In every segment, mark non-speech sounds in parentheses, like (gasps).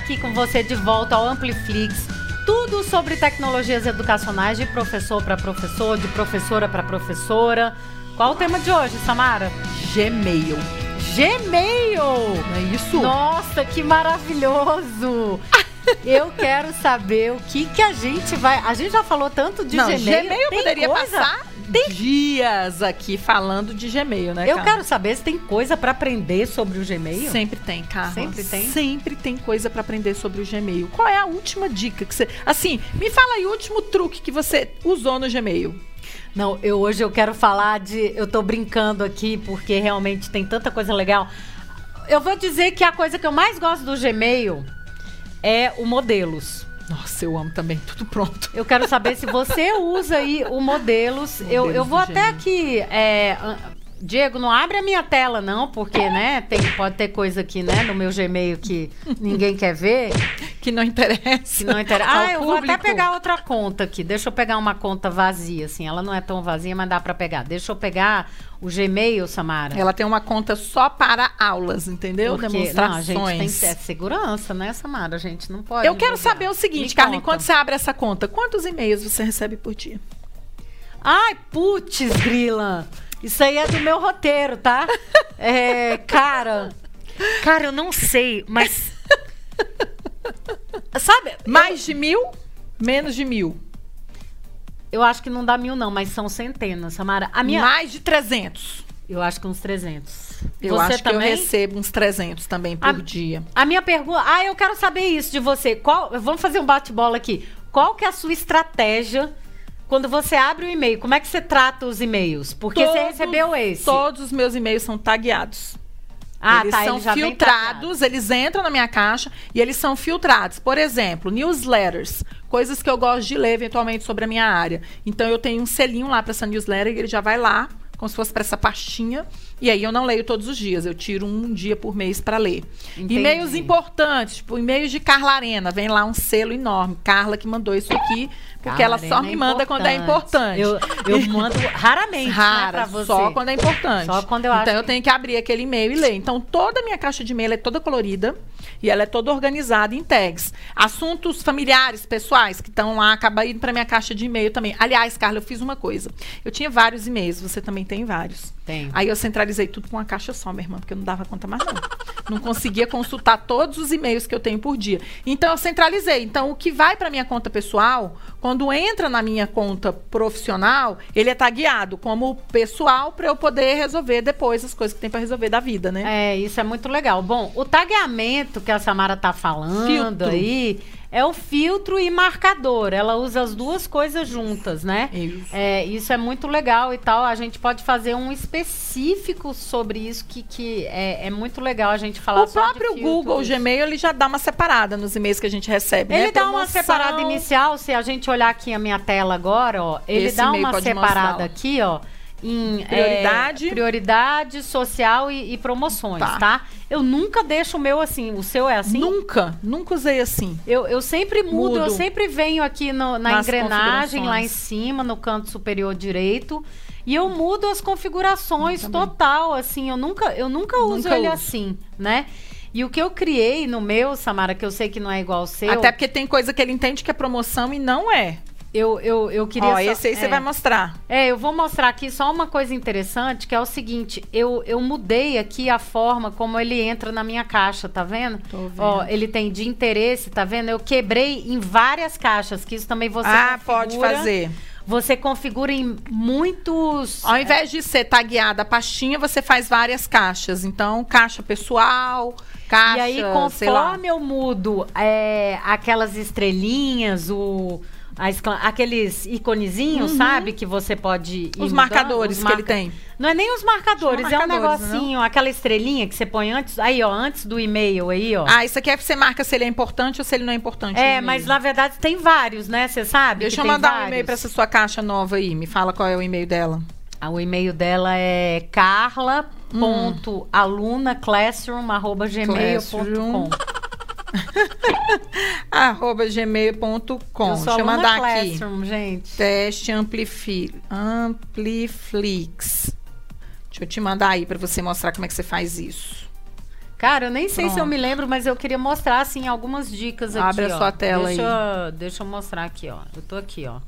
aqui com você de volta ao Ampliflix. Tudo sobre tecnologias educacionais de professor para professor, de professora para professora. Qual o tema de hoje, Samara? Gmail. Gmail! Não é isso? Nossa, que maravilhoso! (laughs) Eu quero saber o que que a gente vai. A gente já falou tanto de Não, Gmail. Gmail poderia coisa- passar dias aqui falando de Gmail, né, Eu Carla? quero saber se tem coisa para aprender sobre o Gmail. Sempre tem, Carla. Sempre tem? Sempre tem coisa pra aprender sobre o Gmail. Qual é a última dica que você... Assim, me fala aí o último truque que você usou no Gmail. Não, eu hoje eu quero falar de. Eu tô brincando aqui porque realmente tem tanta coisa legal. Eu vou dizer que a coisa que eu mais gosto do Gmail é o modelos. Nossa, eu amo também. Tudo pronto. Eu quero saber se você usa aí o modelos. eu, Modelos eu vou do até aqui. é, Diego, não abre a minha tela, não, porque, né, tem, pode ter coisa aqui, né, no meu Gmail que ninguém quer ver, Que não interessa. que não interessa. Ah, eu vou até público. pegar outra conta aqui. Deixa eu pegar uma conta vazia, assim. Ela não é tão vazia, mas dá pra pegar. Deixa eu pegar o Gmail, Samara. Ela tem uma conta só para aulas, entendeu? Porque, não, a Demonstrações. gente tem que ter segurança, né, Samara? A gente não pode. Eu quero bobear. saber o seguinte, Me Carla, conta. enquanto você abre essa conta, quantos e-mails você recebe por dia? Ai, putz, grila. Isso aí é do meu roteiro, tá? (laughs) É, cara. Cara, eu não sei, mas. (laughs) Sabe? Mais de mil? Menos de mil? Eu acho que não dá mil, não, mas são centenas, Samara. A minha. Mais de 300. Eu acho que uns 300. Eu Você acho que eu também? recebo uns 300 também por A- dia. A minha pergunta. Ah, eu quero saber isso de você. Qual, vamos fazer um bate-bola aqui. Qual que é a sua estratégia quando você abre o e-mail? Como é que você trata os e-mails? Porque você Todos- recebeu esse. Todos os meus e-mails são tagueados. Ah, eles tá, são ele filtrados, eles entram na minha caixa e eles são filtrados. Por exemplo, newsletters, coisas que eu gosto de ler eventualmente sobre a minha área. Então eu tenho um selinho lá para essa newsletter e ele já vai lá, como se fosse para essa pastinha. E aí eu não leio todos os dias, eu tiro um dia por mês para ler. Entendi. E-mails importantes, tipo e-mails de Carla Arena, vem lá um selo enorme, Carla que mandou isso aqui, porque ela só me é manda quando é importante. Eu, eu mando raramente, né, Rara, você. só quando é importante. Só quando eu então acho eu que- tenho que abrir aquele e-mail e ler. Então toda a minha caixa de e-mail é toda colorida e ela é toda organizada em tags. Assuntos familiares, pessoais que estão lá, acaba indo para minha caixa de e-mail também. Aliás, Carla, eu fiz uma coisa. Eu tinha vários e-mails, você também tem vários. Tenho. Aí eu centralizei tudo com uma caixa só, minha irmã, porque eu não dava conta mais não. Não conseguia consultar todos os e-mails que eu tenho por dia. Então eu centralizei. Então o que vai para minha conta pessoal, quando entra na minha conta profissional, ele é tagueado como pessoal para eu poder resolver depois as coisas que tem para resolver da vida, né? É, isso é muito legal. Bom, o tagueamento que a Samara tá falando Filtro. aí é o filtro e marcador. Ela usa as duas coisas juntas, né? Isso. É, isso é muito legal e tal. A gente pode fazer um específico sobre isso, que, que é, é muito legal a gente falar O próprio Google, o. Gmail, ele já dá uma separada nos e-mails que a gente recebe, né? Ele dá uma Promoção. separada inicial, se a gente olhar aqui a minha tela agora, ó, ele Esse dá uma separada mostrar, aqui, ó, em é, Prioridade. prioridade social e, e promoções, tá. Tá. Eu nunca deixo o meu assim, o seu é assim? Nunca, nunca usei assim. Eu, eu sempre mudo, eu Mudo. sempre venho aqui no- na Nas engrenagem, lá em cima, no canto superior direito. E eu mudo as configurações Eu também. total, assim, eu nunca, eu nunca uso Nunca ele uso. assim, né? E o que eu criei no meu, Samara, que eu sei que não é igual ao seu, Até porque tem coisa que ele entende que é promoção e não é. Eu, eu, eu queria. Ó, só- esse aí você é. vai mostrar. É, eu vou mostrar aqui só uma coisa interessante, que é o seguinte, eu, eu mudei aqui a forma como ele entra na minha caixa, tá vendo? Tô vendo. Ó, ele tem de interesse, tá vendo? Eu quebrei em várias caixas, que isso também você ah, pode fazer. Você configura em muitos... Ao invés de ser tagueada a pastinha, você faz várias caixas. Então, caixa pessoal, caixa, e aí, conforme eu mudo é, aquelas estrelinhas, o, a excla- aqueles iconezinhos, sabe? Que você pode ir Uhum. Os mudando, marcadores os que ele tem. Não é nem os marcadores, Chama é um marcadores, negocinho, aquela estrelinha que você põe antes, aí ó, antes do e-mail aí, ó. Ah, isso aqui é que você marca se ele é importante ou se ele não é importante. é, mas na verdade tem vários, né? Você sabe? Deixa eu mandar um vários. e-mail pra essa sua caixa nova aí. Me fala qual é o e-mail dela. Ah, o e-mail dela é carla.alunaclassroom.gmail.com (laughs) Arroba gmail.com. Deixa eu mandar aqui. Gente. Teste Amplifi Ampliflix. Deixa eu te mandar aí pra você mostrar como é que você faz isso. Cara, eu nem sei se eu me lembro, mas eu queria mostrar, assim, algumas dicas aqui, Abre a ó. sua tela deixa, aí. eu- Deixa eu mostrar aqui, ó. Eu tô aqui, ó.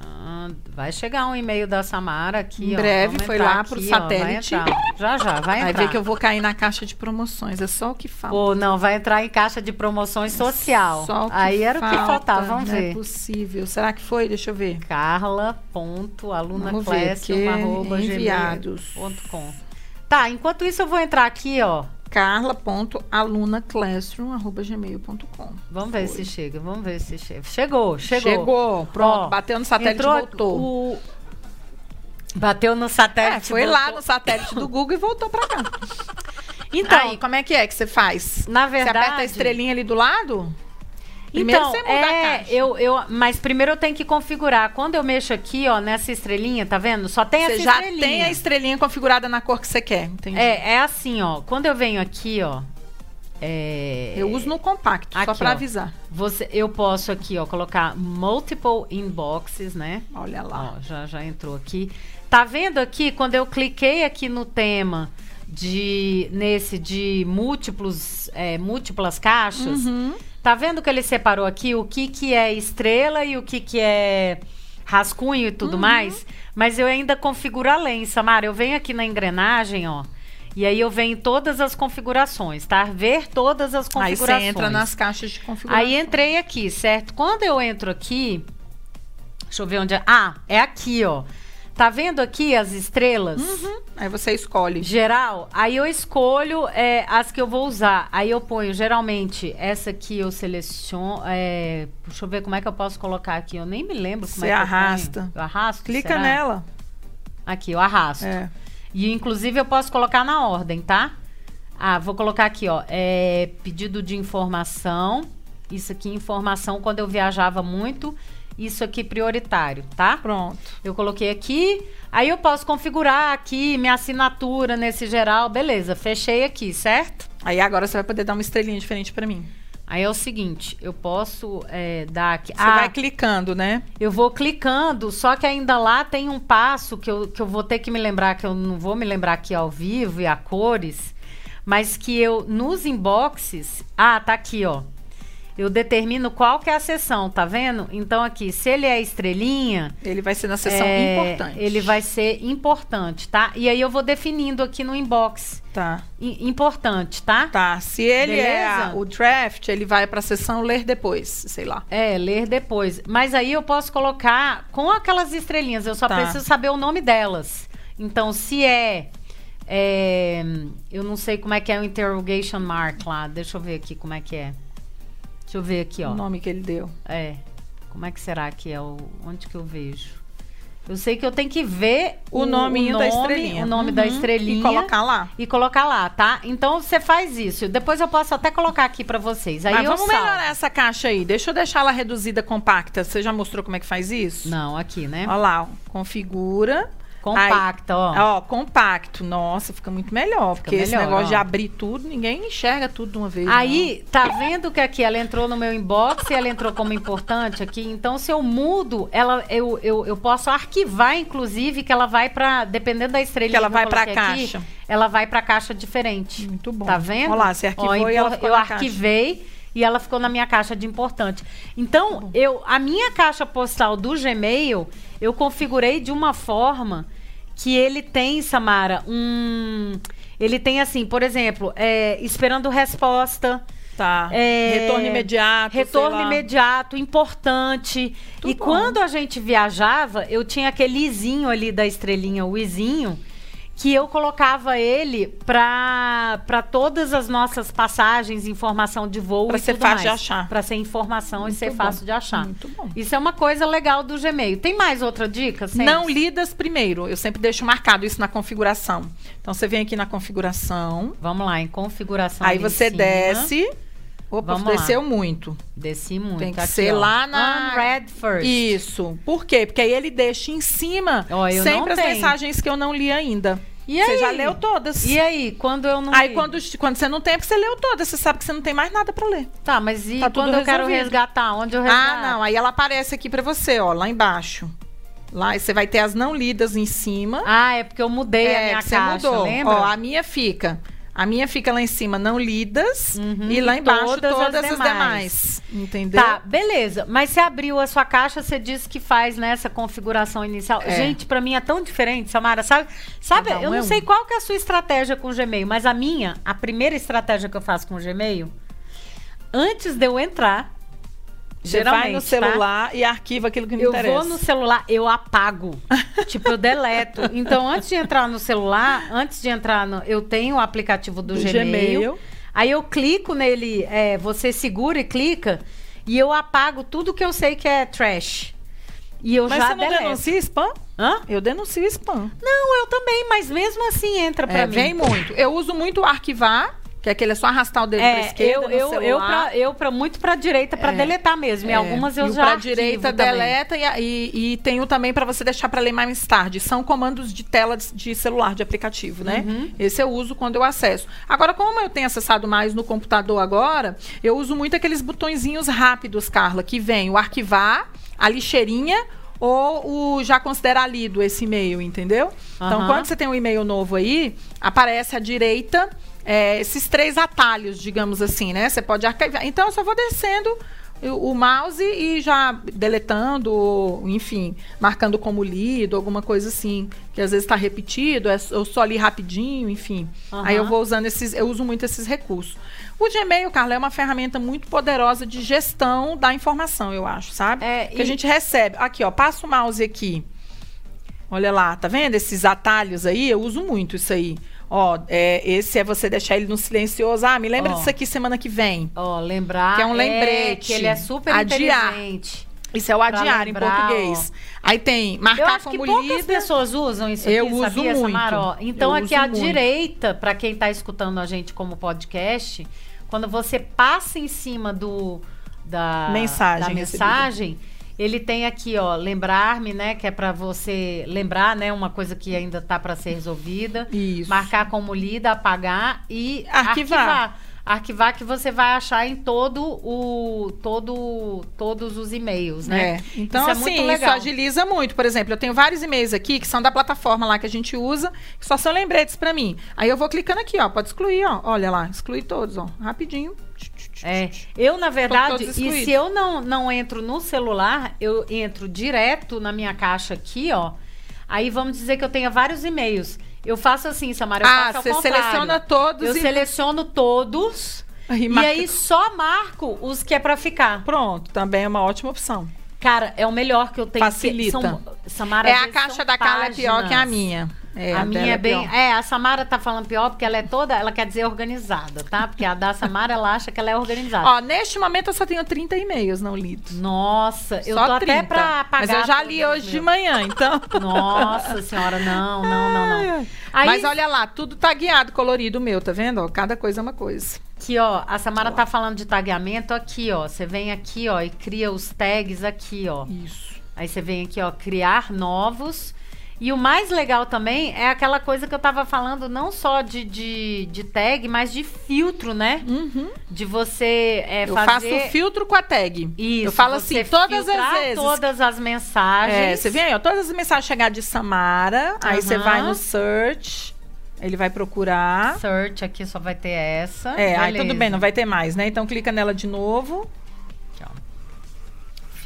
Ah, vai chegar um e-mail da Samara aqui, Em ó. breve, Vamos foi lá ó. Vai satélite. entrar. Já, já, vai Vai entrar. ver que eu vou cair na caixa de promoções. É só o que falta. Pô, não, vai entrar em caixa de promoções social. Só o que Aí era o que falta, faltava, vamos não ver. é possível. Será que foi? Deixa eu ver. Carla.aluna Vamos ver, porque enviados. Tá, enquanto isso eu vou entrar aqui, ó. carla.alunaclassroom.gmail.com Vamos ver se chega, vamos ver se chega. Chegou, chegou. Chegou. Pronto, Ó, bateu no satélite e Entrou voltou. o- Bateu no satélite. É, foi voltou. lá no satélite do Google e voltou pra cá. (laughs) Então, Aí, como é que é que você faz? na Você verdade. aperta a estrelinha ali do lado? Primeiro então, você muda a é, caixa. eu, eu, mas primeiro eu tenho que configurar. Quando eu mexo aqui, ó, nessa estrelinha, tá vendo? Só tem Você essa já estrelinha. tem a estrelinha configurada na cor que você quer, entendi. É, é assim, ó. Quando eu venho aqui, ó. é, Eu uso no compacto, só Aqui, pra ó. avisar. Você, eu posso aqui, ó, colocar multiple inboxes, né? Olha lá. Ó, já, já entrou aqui. Tá vendo aqui, quando eu cliquei aqui no tema de nesse de múltiplos, é, múltiplas caixas, Uhum. Tá vendo que ele separou aqui o que que é estrela e o que que é rascunho e tudo Uhum. mais? Mas eu ainda configuro além, Samara. Eu venho aqui na engrenagem, ó. E aí eu venho em todas as configurações, tá? Ver todas as Aí configurações. você entra nas caixas de configuração. Aí entrei aqui, certo? Quando eu entro aqui, deixa eu ver onde é. Ah, é aqui, ó. Tá vendo aqui as estrelas? Uhum. Aí você escolhe. Geral, aí eu escolho é, as que eu vou usar. Aí eu ponho, geralmente, essa aqui eu seleciono. é, deixa eu ver como é que eu posso colocar aqui. Eu nem me lembro como Você é que arrasta. eu ponho. Eu arrasto? Clica será? nela. Aqui, eu arrasto. É. E inclusive eu posso colocar na ordem, tá? Ah, vou colocar aqui, ó. É, pedido de informação. Isso aqui, informação quando eu viajava muito. Isso aqui prioritário, tá? Pronto. Eu coloquei aqui. Aí eu posso configurar aqui minha assinatura nesse geral. Beleza, fechei aqui, certo? Aí agora você vai poder dar uma estrelinha diferente pra mim. Aí é o seguinte, eu posso é, dar aqui. Você ah, vai clicando, né? eu vou clicando, só que ainda lá tem um passo que eu, que eu vou ter que me lembrar, que eu não vou me lembrar aqui ao vivo e a cores, mas que eu, nos inboxes. Ah, tá aqui, ó. Eu determino qual que é a sessão, tá vendo? Então aqui, se ele é estrelinha, Ele vai ser na seção é, importante. ele vai ser importante, tá? E aí eu vou definindo aqui no inbox. Tá. I- importante, tá? Tá. Se ele é a- Beleza? o draft, ele vai pra seção ler depois, sei lá. É, ler depois. Mas aí eu posso colocar com aquelas estrelinhas, eu só Tá. preciso saber o nome delas. Então, se é, é, Eu não sei como é que é o interrogation mark lá. Deixa eu ver aqui como é que é. Deixa eu ver aqui, ó. O nome que ele deu. É. Como é que será que é o. Onde que eu vejo? Eu sei que eu tenho que ver O, nominho da nome, estrelinha. O nome da Uhum. estrelinha. E colocar lá. E colocar lá, tá? Então você faz isso. Depois eu posso até colocar aqui pra vocês. Aí Mas eu vamos salvo. melhorar essa caixa aí. Deixa eu deixar ela reduzida, compacta. Você já mostrou como é que faz isso? Não, aqui, né? Olha lá, ó. configura. Compacta, ó. Ó, compacto. Nossa, fica muito melhor. porque esse melhor, negócio ó. de abrir tudo, ninguém enxerga tudo de uma vez. Aí, tá vendo que aqui ela entrou no meu inbox e ela entrou como importante aqui? Então, se eu mudo, ela, eu, eu, eu posso arquivar, inclusive, que ela vai pra. Dependendo da estrelinha Que ela vai pra coloquei aqui, caixa. ela vai pra caixa diferente. não. Muito bom. Tá vendo? Olha lá, você arquivou Ó, e ela ficou Eu na caixa. arquivei e ela ficou na minha caixa de importante. Então, eu, a minha caixa postal do Gmail, eu configurei de uma forma que ele tem, Samara, um. Ele tem assim, por exemplo, é, esperando resposta. Tá. É, Retorno imediato. Retorno imediato, importante. Muito e bom. quando a gente viajava, eu tinha aquele izinho ali da estrelinha, o izinho, que eu colocava ele para todas as nossas passagens, informação de voo Pra e ser fácil de mais. achar. Pra ser informação Muito e ser bom. fácil de achar. Muito bom. Isso é uma coisa legal do Gmail. Tem mais outra dica? Não lidas primeiro. Eu sempre deixo marcado isso na configuração. Então você vem aqui na configuração. Vamos lá, em configuração. aí você desce. Opa, Vamos lá. desceu muito. Desci muito. Tem que Aqui, ser ó. lá na- Unread first. Isso. Por quê? Porque aí ele deixa em cima Ó, sempre as tenho. mensagens que eu não li ainda. E Você aí? já leu todas. E aí, quando eu não Aí li? quando, quando você não tem, é porque você leu todas. Você sabe que você não tem mais nada pra ler. Tá, mas e Tá quando eu quero resgatar? Onde eu resgato? Ah, não. Aí ela aparece aqui pra você, ó, lá embaixo. Lá você vai ter as não lidas em cima. Ah, é porque eu mudei a é, minha que você caixa, mudou. lembra? Ó, a minha fica. A minha fica lá em cima, não lidas, Uhum, e lá embaixo todas todas, as demais. demais. Entendeu? Tá, beleza. Mas você abriu a sua caixa, você disse que faz nessa configuração inicial. É. Gente, pra mim é tão diferente, Samara. Sabe, sabe eu é não um. sei qual que é a sua estratégia com o Gmail, mas a minha, a primeira estratégia que eu faço com o Gmail, antes de eu entrar, Você vai no geralmente, tá? celular e arquiva aquilo que não Eu interessa. vou no celular, eu apago. (laughs) tipo, eu deleto. Então, antes de entrar no celular, antes de entrar no. Eu tenho o aplicativo do, Do Gmail, Gmail. Aí eu clico nele, é, você segura e clica, e eu apago tudo que eu sei que é trash. E eu Mas já você não deleto. denuncia spam? Hã? Eu denuncio spam. Não, eu também, mas mesmo assim entra pra É, mim. vem muito. Eu uso muito o arquivar, que é aquele é só arrastar o dedo pra É, esquerda eu, eu, eu, pra, eu pra muito pra direita pra É. deletar mesmo. E É, algumas eu e já pra direita deleta e, e, e tem o também para você deixar para ler mais tarde. São comandos de tela de, de celular, de aplicativo, né? Uhum. Esse eu uso quando eu acesso. Agora, como eu tenho acessado mais no computador agora, eu uso muito aqueles botõezinhos rápidos, Carla, que vem o arquivar, a lixeirinha ou o já considerar lido esse e-mail, entendeu? Então, Aham. quando você tem um e-mail novo aí, aparece à direita é, esses três atalhos, digamos assim, né? Você pode arquivar. Então, eu só vou descendo o mouse e já deletando, enfim, marcando como lido, alguma coisa assim, que às vezes está repetido, é, eu só li rapidinho, enfim. Aham. Aí eu vou usando esses, eu uso muito esses recursos. O Gmail, Carla, é uma ferramenta muito poderosa de gestão da informação, eu acho, sabe? É, que e- a gente recebe. Aqui, ó, passa o mouse aqui. Olha lá, tá vendo esses atalhos aí? Eu uso muito isso aí. Ó, é, esse é você deixar ele no silencioso. Ah, me lembra Ó. disso aqui semana que vem. Ó, lembrar. Que é um lembrete. que ele é super Adiar. inteligente. Isso é o adiar em lembrar, português. Aí tem Eu marcar acho que como poucas lida. pessoas usam isso aqui, Eu uso sabia, muito. Samara? Ó, Então, Eu aqui à muito. direita, para quem está escutando a gente como podcast, quando você passa em cima do da Mensagem da recebida. Ele tem aqui, ó, lembrar-me, né, que é para você lembrar, né, uma coisa que ainda tá para ser resolvida. Isso. Marcar como lida, apagar e Arquivar. arquivar. Arquivar que você vai achar em todo o todo todos os e-mails, né? É. Então, Isso é assim, muito isso agiliza muito. Por exemplo, eu tenho vários e-mails aqui que são da plataforma lá que a gente usa, que só são lembretes pra mim. Aí eu vou clicando aqui, ó. Pode excluir, ó. Olha lá, excluir todos, ó. Rapidinho. É, eu na verdade, e se eu não, não entro no celular, eu entro direto na minha caixa aqui, ó. Aí vamos dizer que eu tenha vários e-mails. Eu faço assim, Samara, eu Ah, você seleciona todos Eu e- seleciono todos e marca- aí só marco os que é pra ficar. Pronto, também é uma ótima opção. Cara, é o melhor que eu tenho. Facilita. porque São, Samara, é a caixa da Carla é pior que a minha. É, a, dela minha é bem. pior. É, a Samara tá falando pior porque ela é toda. Ela quer dizer organizada, tá? Porque a da Samara, ela acha que ela é organizada. Ó, neste momento eu só tenho 30 e-mails não lidos. Nossa, eu só tô 30. até pra apagar. Mas eu já li hoje de manhã, então. Nossa senhora, não, não, não, não. Aí, Mas olha lá, tudo tagueado, colorido meu, tá vendo? Ó, cada coisa é uma coisa. aqui, ó, a Samara tá falando de tagueamento aqui, ó. Você vem aqui, ó, e cria os tags aqui, ó. Isso. Aí você vem aqui, ó, criar novos. E o mais legal também é aquela coisa que eu tava falando, não só de, de, de tag, mas de filtro, né? Uhum. De você é, Eu fazer... faço filtro com a tag. Isso, eu falo assim, todas as vezes. todas as mensagens. É, você vem aí, ó, todas as mensagens chegar de Samara, aí você vai no search, ele vai procurar. Search aqui só vai ter essa. É, aí Beleza. tudo bem, não vai ter mais, né? Então clica nela de novo, Aqui, ó.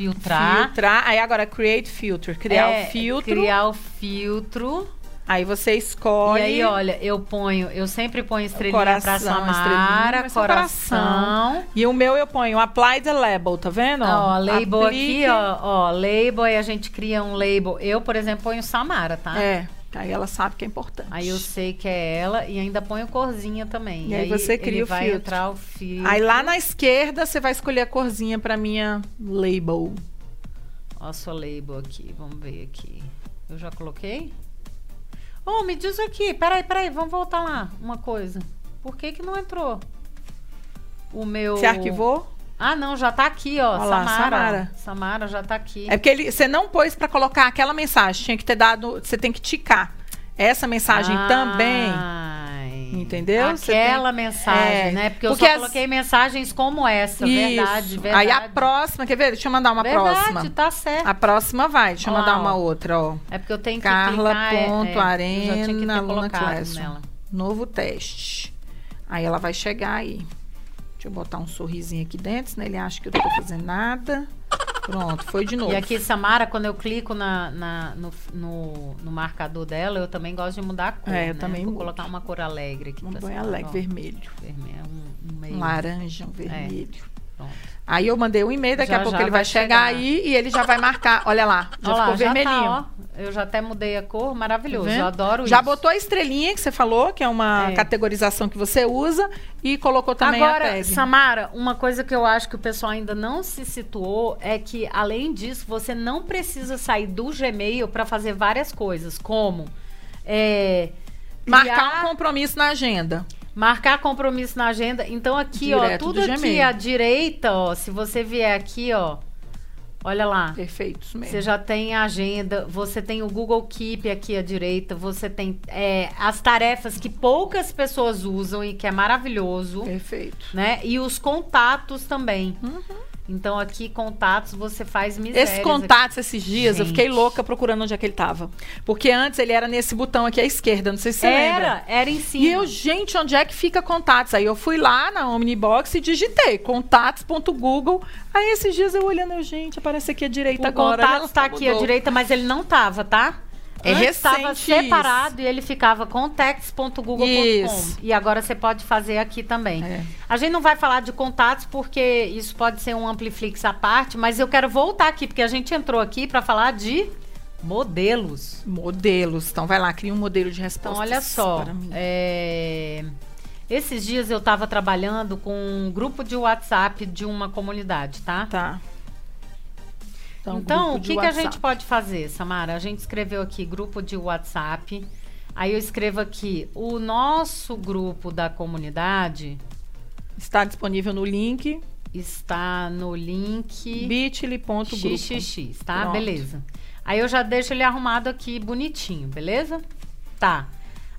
Filtrar. filtrar, aí agora create filter, criar É, o filtro, Criar o filtro. aí você escolhe. E aí, olha, eu ponho, eu sempre ponho estrelinha coração, pra Samara, é um coração. E o meu eu ponho apply the label, tá vendo? Ó, label Aplique- aqui, ó, ó, label, aí a gente cria um label. Eu, por exemplo, ponho Samara, tá? É, aí ela sabe que é importante. Aí eu sei que é ela e ainda ponho corzinha também. E aí você cria o vai filtro. entrar o filtro. Aí lá na esquerda você vai escolher a corzinha pra minha label. Ó a sua label aqui, vamos ver aqui. Eu já coloquei? Oh, me diz aqui, peraí, peraí, vamos voltar lá, uma coisa. Por que que não entrou? O meu... Você arquivou? Ah, não, já tá aqui, ó, Ó lá, Samara. Samara. Samara já tá aqui. É porque ele, você não pôs pra colocar aquela mensagem, tinha que ter dado, você tem que ticar. Essa mensagem também, entendeu? Aquela tem- mensagem, é, né? Porque eu porque só as- coloquei mensagens como essa, verdade, Isso. verdade. Aí a próxima, quer ver? Deixa eu mandar uma verdade, próxima. tá certo. A próxima vai, deixa eu mandar ó. uma outra, ó. É porque eu tenho que Carla clicar, é, ponto é, eu já tinha que ter Arena Luna. Novo teste. Aí ela vai chegar aí. Deixa eu botar um sorrisinho aqui dentro, senão ele acha que eu não tô fazendo nada. Pronto, foi de novo. E aqui, Samara, quando eu clico na, na- no, no, no marcador dela, eu também gosto de mudar a cor. É, eu né? também Vou colocar uma cor alegre aqui. Um pra banho Samara, alegre, ó. vermelho. Vermelho, um, um meio. Um laranja, um vermelho. Pronto. Aí eu mandei um e-mail, daqui Já, a pouco já ele vai vai chegar, chegar. aí e ele já vai marcar. Olha lá, já Ó lá, ficou já vermelhinho. Tá. Eu já até mudei a cor, Tá maravilhoso. vendo? eu adoro Já isso. botou a estrelinha que você falou, que é uma É. categorização que você usa, e colocou também a Agora, tag. Samara, uma coisa que eu acho que o pessoal ainda não se situou é que, além disso, você não precisa sair do Gmail para fazer várias coisas, como é, Marcar criar- um compromisso na agenda. Marcar compromisso na agenda. Então aqui, ó, Direto tudo do aqui à direita, ó, se você vier aqui, ó, olha lá. Perfeito, isso mesmo. Você já tem a agenda, você tem o Google Keep aqui à direita, você tem é, as tarefas que poucas pessoas usam e que é maravilhoso, Perfeito. né? E os contatos também. Uhum. Então aqui contatos você faz misérias. Esses contatos esses dias, eu fiquei Gente. louca procurando onde é que ele tava. Porque antes ele era nesse botão aqui à esquerda, não sei se você lembra. Era, era em cima. E eu, gente, onde é que fica contatos? Aí eu fui lá na Omnibox e digitei contatos.google. Aí esses dias eu olhando, eu, gente, aparece aqui à direita o agora. contato está aqui à mudou. direita, mas ele não tava, tá? É Antes Estava isso. separado e ele ficava contacts.google.com. Isso. E agora você pode fazer aqui também. É. A gente não vai falar de contatos porque isso pode ser um Ampliflix à parte, mas eu quero voltar aqui porque a gente entrou aqui para falar de modelos. Modelos. Então vai lá, cria um modelo de resposta. Então, olha só. é, Esses dias eu estava trabalhando com um grupo de WhatsApp de uma comunidade, tá? Tá. Então, grupo o que, que a gente pode fazer, Samara? A gente escreveu aqui grupo de WhatsApp. Aí eu escrevo aqui o nosso grupo da comunidade Está disponível no link está no link bit.ly.grupo. xxx, tá? Pronto. Beleza. Aí eu já deixo ele arrumado aqui bonitinho, beleza? Tá.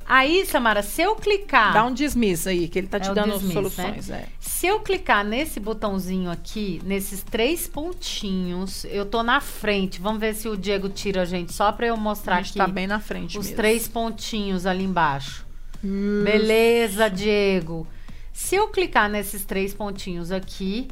Aí, Samara, se eu clicar Dá um dismiss aí, que ele tá É te o dando dismiss, soluções. É. Se eu clicar nesse botãozinho aqui, nesses três pontinhos, eu tô na frente. Vamos ver se o Diego tira a gente só pra eu mostrar A gente aqui tá bem na frente os mesmo. três pontinhos ali embaixo. Hum, Beleza, Diego. Se eu clicar nesses três pontinhos aqui,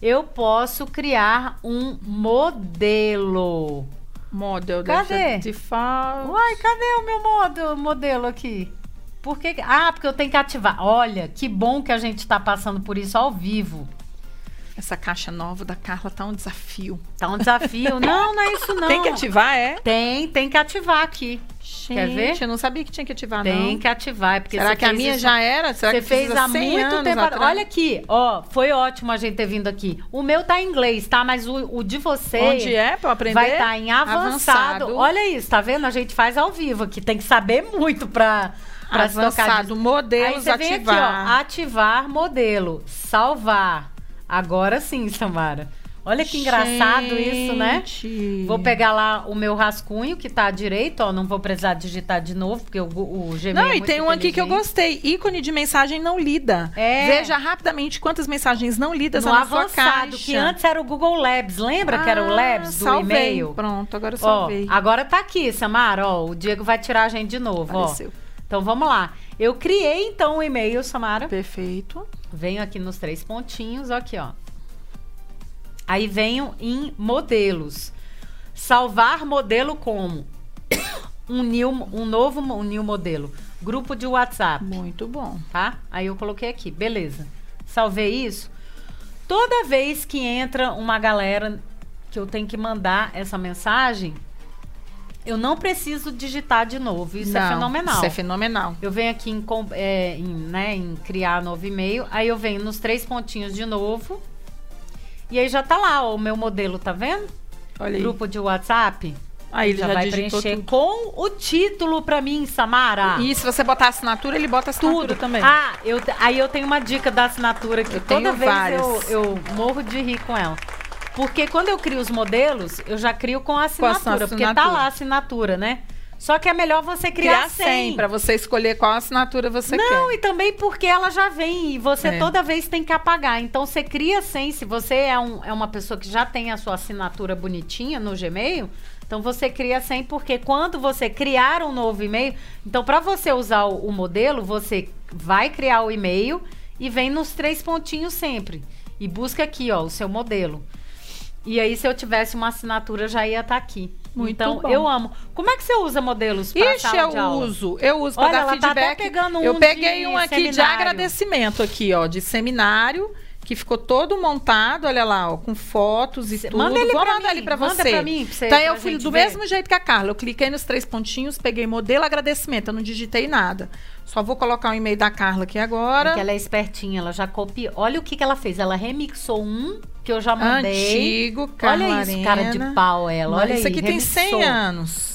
eu posso criar um modelo. Model Cadê? Default. Uai, cadê o meu modo, modelo aqui? Por que? Ah, porque eu tenho que ativar. Olha, que bom que a gente tá passando por isso ao vivo. Essa caixa nova da Carla tá um desafio. Tá um desafio. (laughs) não, não é isso não. Tem que ativar, é? Tem, tem que ativar aqui. Quer ver? Gente, eu não sabia que tinha que ativar, tem não. que ativar. é Porque Será que a minha isso- já era? Será Você que fez há 100 muito tempo. atrás? Olha aqui, ó, foi ótimo a gente ter vindo aqui. O meu tá em inglês, tá? Mas o, o de você Onde é pra eu aprender? vai estar em avançado. Avançado. Olha isso, tá vendo? A gente faz ao vivo aqui. Tem que saber muito pra, tocar Avançado, disso. Aí modelos, você vem ativar. aqui, ó, ativar modelo, salvar. Agora sim, Samara. Olha que engraçado isso, né? Gente. Vou pegar lá o meu rascunho que tá à direita, ó. Não vou precisar digitar de novo, porque o, o Gmail Não, é e tem um aqui que eu gostei. Ícone de mensagem não lida. É. Veja rapidamente quantas mensagens não lidas No avançado, que antes era o Google Labs. Lembra que era o Ah, Labs do salvei. e-mail? Pronto, agora eu Ó, salvei. agora tá aqui, Samara. Ó, o Diego vai tirar a gente de novo, ó. Apareceu. Então vamos lá. Eu criei então o e-mail, Samara. Perfeito. Venho aqui nos três pontinhos, aqui, ó. Aí venho em modelos. Salvar modelo como (coughs) um new, um novo, um new modelo. Grupo de WhatsApp, Muito bom. tá? Aí eu coloquei aqui, beleza. Salvei isso. Toda vez que entra uma galera que eu tenho que mandar essa mensagem, eu não preciso digitar de novo. Isso é Não, fenomenal. Isso é fenomenal. Eu venho aqui em, é, em, né, em criar novo e-mail, aí eu venho nos três pontinhos de novo. E aí já tá lá, ó, o meu modelo, tá vendo? Olha aí. Grupo de WhatsApp. Aí ele já, já, vai preencher tudo. com o título pra mim, Samara. E se você botar assinatura, ele bota assinatura tudo também. Ah, eu, aí eu tenho uma dica da assinatura que Eu toda vez eu, eu morro de rir com ela. Porque quando eu crio os modelos, eu já crio com a assinatura, porque tá assinatura. lá a assinatura, né? Só que é melhor você criar, Criar 100 para você escolher qual assinatura você Não, quer. e também porque ela já vem e você É. toda vez tem que apagar. Então você cria sem, se você é, um- é uma pessoa que já tem a sua assinatura bonitinha no Gmail, então você cria sem, porque quando você criar um novo e-mail, então para você usar o, o modelo, você vai criar o e-mail e vem nos três pontinhos sempre. E busca aqui, ó, o seu modelo. E aí, se eu tivesse uma assinatura, já ia estar aqui. Muito então, bom. eu amo. Como é que você usa modelos para Ixi, de eu aula? uso. Eu uso para dar tá até feedback. pegando um eu peguei de um aqui de seminário. agradecimento aqui, ó, de seminário, que ficou todo montado, olha lá, ó, com fotos e Cê- tudo. manda ele Vou pra mandar mim, ele para manda você. pra mim, pra você- Então pra eu fui do ver. mesmo jeito que a Carla. Eu cliquei nos três pontinhos, peguei modelo agradecimento, eu não digitei nada. Só vou colocar o e-mail da Carla aqui agora. Porque ela é espertinha, ela já copiou. Olha o que, que ela fez. Ela remixou um que eu já mandei. Antigo, Carla Olha isso, cara de pau ela. Olha Isso aí, aqui tem remixou. 100 anos.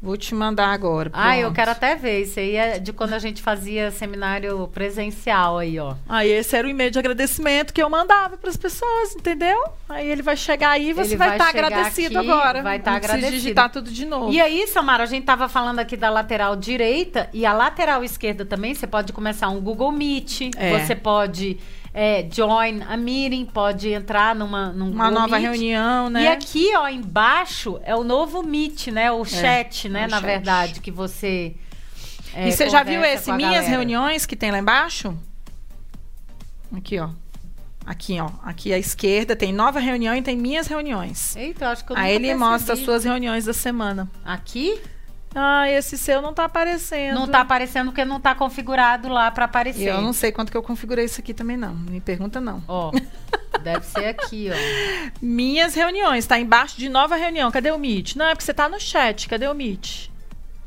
Vou te mandar agora. Ah, eu pronto. quero até ver. Isso aí é de quando a gente fazia seminário presencial aí, ó. Aí esse era o e-mail de agradecimento que eu mandava para as pessoas, entendeu? Aí ele vai chegar aí e você Ele vai estar chegar agradecido aqui, agora. vai tá Não precisa agradecido. digitar tudo de novo. E aí, Samara, a gente tava falando aqui da lateral direita e a lateral esquerda também. Você pode começar um Google Meet. É. Você pode é, join a meeting, pode entrar numa num Uma nova Meet. reunião, né? E aqui, ó, embaixo é o novo Meet, né? O chat, né? é o na chat. verdade, que você. é, e você já viu esse minhas galera. reuniões que tem lá embaixo? Aqui, ó. Aqui, ó. Aqui à esquerda tem nova reunião e tem minhas reuniões. Eita, eu acho que eu Aí ele mostra as percebi. suas reuniões da semana. Aqui? Ah, esse seu não tá aparecendo. Não tá aparecendo porque não tá configurado lá pra E aparecer. eu não sei quanto que eu configurei isso aqui também, não. Me pergunta, não. Ó, (laughs) deve ser aqui, ó. Minhas reuniões, tá embaixo de nova reunião. Cadê o Meet? Não, é porque você tá no chat. Cadê o Meet?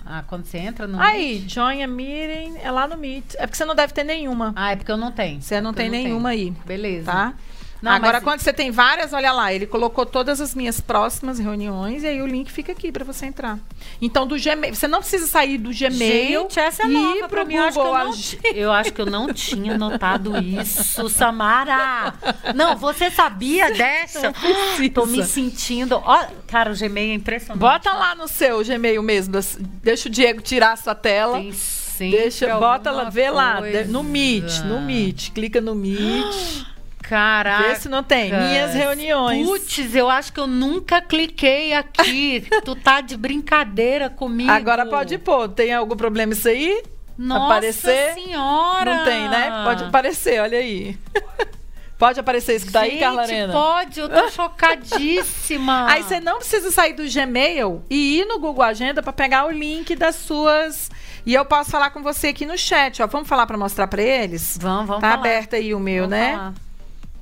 Ah, quando você entra no. Aí, join a meeting, é lá no Meet. É porque você não deve ter nenhuma. Ah, é porque eu não tenho. Você não Porque tem eu nenhuma aí, tenho. Beleza. tá? Não, Agora, mas- quando você tem várias, olha lá, ele colocou todas as minhas próximas reuniões e aí o link fica aqui pra você entrar. Então, do Gmail, você não precisa sair do Gmail Gente, essa é nova pro mim. Eu acho, que eu, não, eu acho que eu não tinha notado isso, Samara. Não, você sabia dessa? Tô me sentindo. Ó, cara, o Gmail é impressionante. Bota lá no seu Gmail mesmo, deixa o Diego tirar a sua tela. Tem Deixa, bota lá, vê lá, coisa. de- no Meet, no Meet, clica no Meet, (gasps) Caraca. vê se não tem. Minhas reuniões. Putz, eu acho que eu nunca cliquei aqui. (laughs) tu tá de brincadeira comigo. Agora pode pôr, tem algum problema isso aí? Nossa aparecer? senhora. Não tem, né? Pode aparecer, olha aí. (laughs) pode aparecer isso que tá aí, Carla Arena? pode, eu tô (laughs) chocadíssima. Aí você não precisa sair do Gmail e ir no Google Agenda para pegar o link das suas. E eu posso falar com você aqui no chat, ó. Vamos falar para mostrar para eles? Vamos, vamos Tá falar. aberto aí o meu, Vamos né? falar.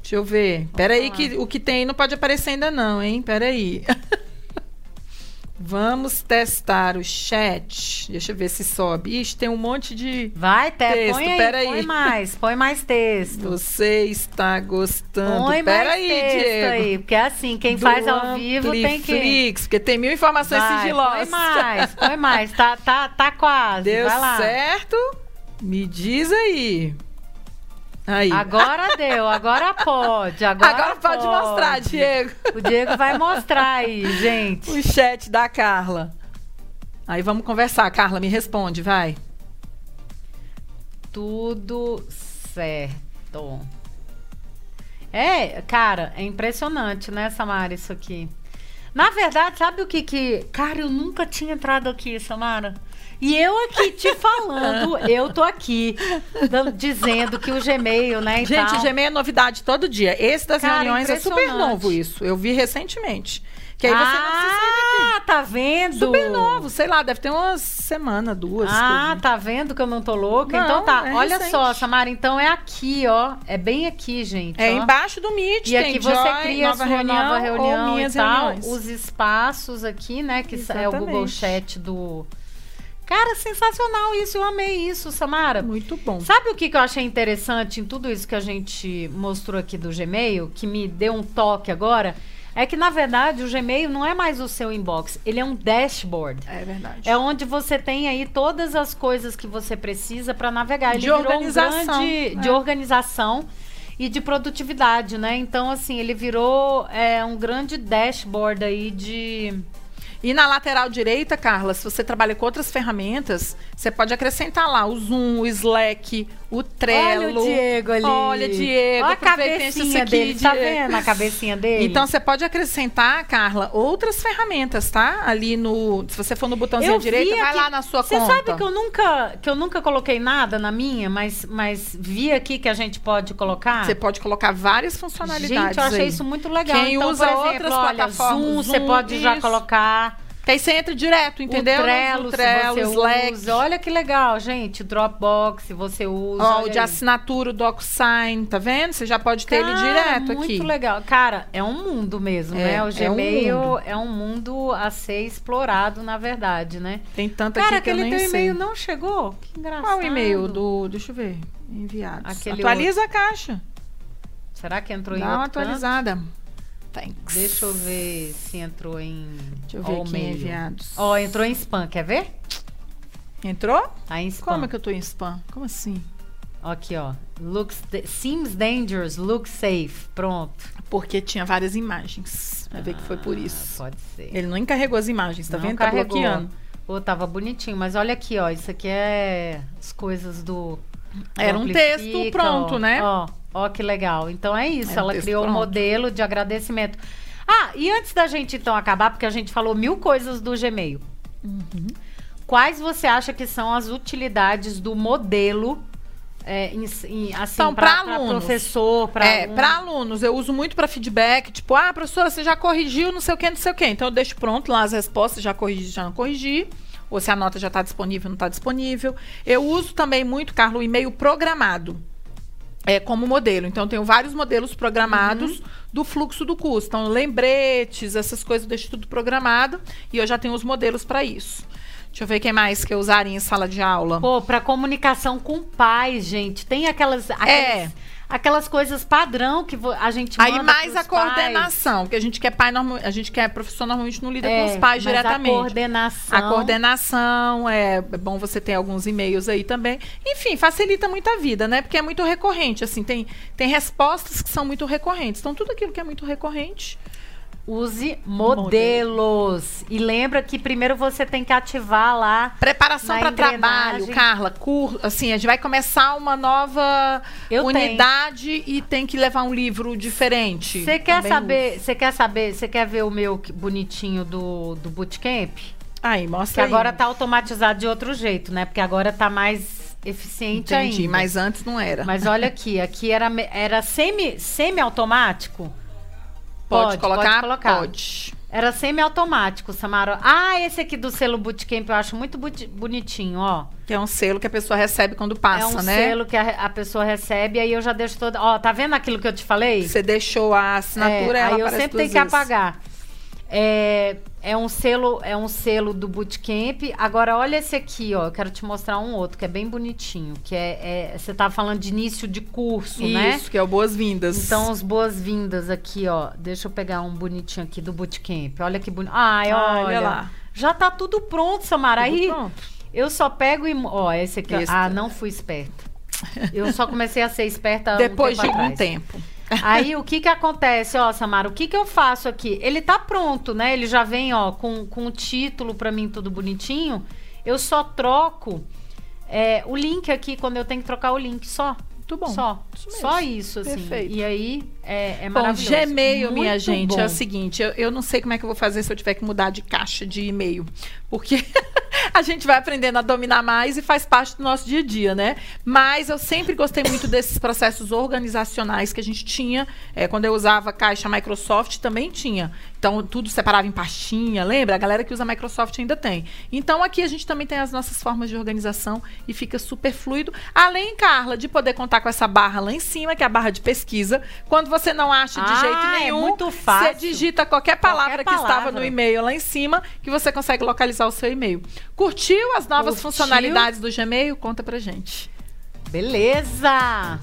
Deixa eu ver. Pera aí que o que tem aí não pode aparecer ainda não, hein? Pera aí. (laughs) Vamos testar o chat. Deixa eu ver se sobe. Ixi, tem um monte de Vai, Té, Texto, põe aí, peraí. põe mais, põe mais texto. Você está gostando? Põe Pera mais aí, texto Diego. aí, porque é assim, quem Do faz ao vivo tem que... Ampliflix, porque tem mil informações Vai, sigilosas. põe mais, põe mais, tá, tá, tá quase, Deu certo? Me diz aí. Aí. Agora deu, agora pode, agora, Agora pode mostrar, Diego. O Diego vai mostrar aí, gente. O chat da Carla. Aí vamos conversar. Carla, me responde, vai. Tudo certo. É, cara, é impressionante, né, Samara, isso aqui. Na verdade, sabe o que que... Cara, eu nunca tinha entrado aqui, Samara. E eu aqui te (laughs) falando, eu tô aqui dando- dizendo que o Gmail, né, Gente, tal. o Gmail é novidade todo dia. Esse das Cara, reuniões é super novo isso. Eu vi recentemente. Que aí você não precisa sair daqui. Ah, tá vendo? Super novo, sei lá, deve ter umas semana, duas. Ah, tá vendo que eu não tô louca? Não, então tá, é olha recente. só, Samara, então é aqui, ó. É bem aqui, gente. É ó. embaixo do Meet, E aqui você Joy, cria a nova sua reunião, nova reunião e tal. reuniões. Os espaços aqui, né? Que é o Google Exatamente. Chat do. Cara, sensacional isso. Eu amei isso, Samara. Muito bom. Sabe o que, que eu achei interessante em tudo isso que a gente mostrou aqui do Gmail, que me deu um toque agora? É que, na verdade, o Gmail não é mais o seu inbox, ele é um dashboard. É verdade. É onde você tem aí todas as coisas que você precisa para navegar. Ele De virou organização, um grande de é. organização e de produtividade, né? Então, assim, ele virou é, um grande dashboard aí de. E na lateral direita, Carla, se você trabalha com outras ferramentas, você pode acrescentar lá o Zoom, o Slack, o Trello. Olha o Diego ali. Olha, Diego. Olha a cabecinha aqui, dele. Tá Diego. vendo a cabecinha dele? Então você pode acrescentar, Carla, outras ferramentas, tá? Ali no. Se você for no botãozinho Eu direito, vai aqui- lá na sua Você conta. sabe que eu nunca que eu nunca coloquei nada na minha, mas, mas vi aqui que a gente pode colocar. Você pode colocar várias funcionalidades. Gente, eu achei aí. isso muito legal. Quem então, usa exemplo, outras olha, plataformas, Zoom, você Zoom, pode já isso. colocar. Que aí você entra direto, entendeu? O Trello, No Trello, Slack. usa. Olha que legal, gente. O Dropbox, você usa. Ó, o de aí. assinatura, o DocSign, tá vendo? Você já pode ter ele Cara, direto muito aqui. legal. Cara, é um mundo mesmo, É, né? é O um Gmail mundo. é um mundo a ser explorado, na verdade, né? Tem tanto Cara, aqui que eu aquele teu e-mail não chegou? Que engraçado. Qual o e-mail do. Deixa eu ver. Enviados. Aquele Atualiza a caixa. Será que entrou em Dá uma outro canto? Thanks. Deixa eu ver se entrou em. Deixa eu ver All aqui enviados. Ó, entrou em spam, quer ver? Entrou? Tá em spam. Como é que eu tô em spam? Como assim? Aqui, ó. Looks seems dangerous, looks safe. Pronto. Porque tinha várias imagens. Vai ver que foi por Ah, isso. Pode ser. Ele não encarregou as imagens, tá Não vendo? Tá carregou. bloqueando. Pô, tava bonitinho. Mas olha aqui, ó. Isso aqui é as coisas do. Era um texto pronto, ó. né? Ó, ó que legal. Então é isso. Um ela criou um pronto. modelo de agradecimento. Ah, e antes da gente então acabar, porque a gente falou mil coisas do Gmail. Uhum. Quais você acha que são as utilidades do modelo? É, em, em, assim, Então, alunos. professor, para é, para alunos, eu uso muito para feedback, tipo, ah, professora, você já corrigiu, não sei o que, não sei o que. Então eu deixo pronto lá as respostas, já corrigi, já não corrigi. Ou se a nota já está disponível, não está disponível. Eu uso também muito, Carlos, o e-mail programado. É, como modelo. Então, eu tenho vários modelos programados do fluxo do curso. Então, lembretes, essas coisas, eu deixo tudo programado. E eu já tenho os modelos para isso. Deixa eu ver quem mais que eu usaria em sala de aula. Pô, para comunicação com pais, gente. Tem aquelas, aquelas, É. aquelas coisas padrão que a gente Aí manda mais pros a coordenação, porque a gente que é pai, a gente que é professor normalmente não lida pais. com os pais É, diretamente. A coordenação. A coordenação, é, é bom você ter alguns e-mails aí também. Enfim, facilita muito a vida, né? Porque é muito recorrente, assim, tem, tem respostas que são muito recorrentes. Então, tudo aquilo que é muito recorrente. Use modelos. E lembra que primeiro você tem que ativar lá. Preparação para trabalho. Carla, cur, assim, a gente vai começar uma nova Eu unidade e tem que levar um livro diferente. Você quer Também saber, você quer saber, você quer ver o meu que- bonitinho do, do bootcamp? Aí, Que mostra aí. agora tá automatizado de outro jeito, né? Porque agora tá mais eficiente Entendi, ainda. mas antes não era. Mas olha aqui, aqui era, era semi, semi-automático. pode, colocar? colocar. Pode. Era semi-automático, Samara. Ah, esse aqui do selo Bootcamp eu acho muito bonitinho, ó. Que é um selo que a pessoa recebe quando passa, é um né? selo que a, a pessoa recebe, aí eu já deixo toda. Ó, tá vendo aquilo que eu te falei? Você deixou a assinatura, É, ela aí eu sempre tenho que apagar. É, é um selo, é um selo do Bootcamp. Agora olha esse aqui, ó. Eu quero te mostrar um outro que é bem bonitinho, que é, é- você tava falando de início de curso, né? Isso, que é o boas-vindas. Então, as boas-vindas aqui, ó. Deixa eu pegar um bonitinho aqui do Bootcamp. Olha que bonito. Ai, Ah, olha. olha lá. Já tá tudo pronto, Samara. Tudo Aí, pronto. eu só pego e... Ó, esse aqui, ó. Esse Ah, tá. não fui esperta. Eu só comecei a ser esperta Depois um de algum tempo. (laughs) Aí o que que acontece, ó, Samara? O que que eu faço aqui? Ele tá pronto, né? Ele já vem, ó, com, com o título pra mim tudo bonitinho. Eu só troco é, o link aqui quando eu tenho que trocar o link, só. Muito bom. Só. Isso. Só isso, assim. Perfeito. E aí é, é Bom, maravilhoso. Gmail, minha Muito gente, bom. é o seguinte, eu, eu não sei como é que eu vou fazer se eu tiver que mudar de caixa de e-mail, porque a gente vai aprendendo a dominar mais e faz parte do nosso dia a dia, né? Mas eu sempre gostei muito desses processos organizacionais que a gente tinha, é, quando eu usava caixa Microsoft também tinha. Então, tudo separava em pastinha, lembra? A galera que usa Microsoft ainda tem. Então, aqui a gente também tem as nossas formas de organização e fica super fluido. Além, Carla, de poder contar com essa barra lá em cima, que é a barra de pesquisa. Quando você não acha de Ah, jeito é nenhum, muito fácil. você digita qualquer palavra que estava palavra. no e-mail lá em cima, que você consegue localizar o seu e-mail. Curtiu as novas Curtiu? funcionalidades do Gmail? Conta pra gente. Beleza!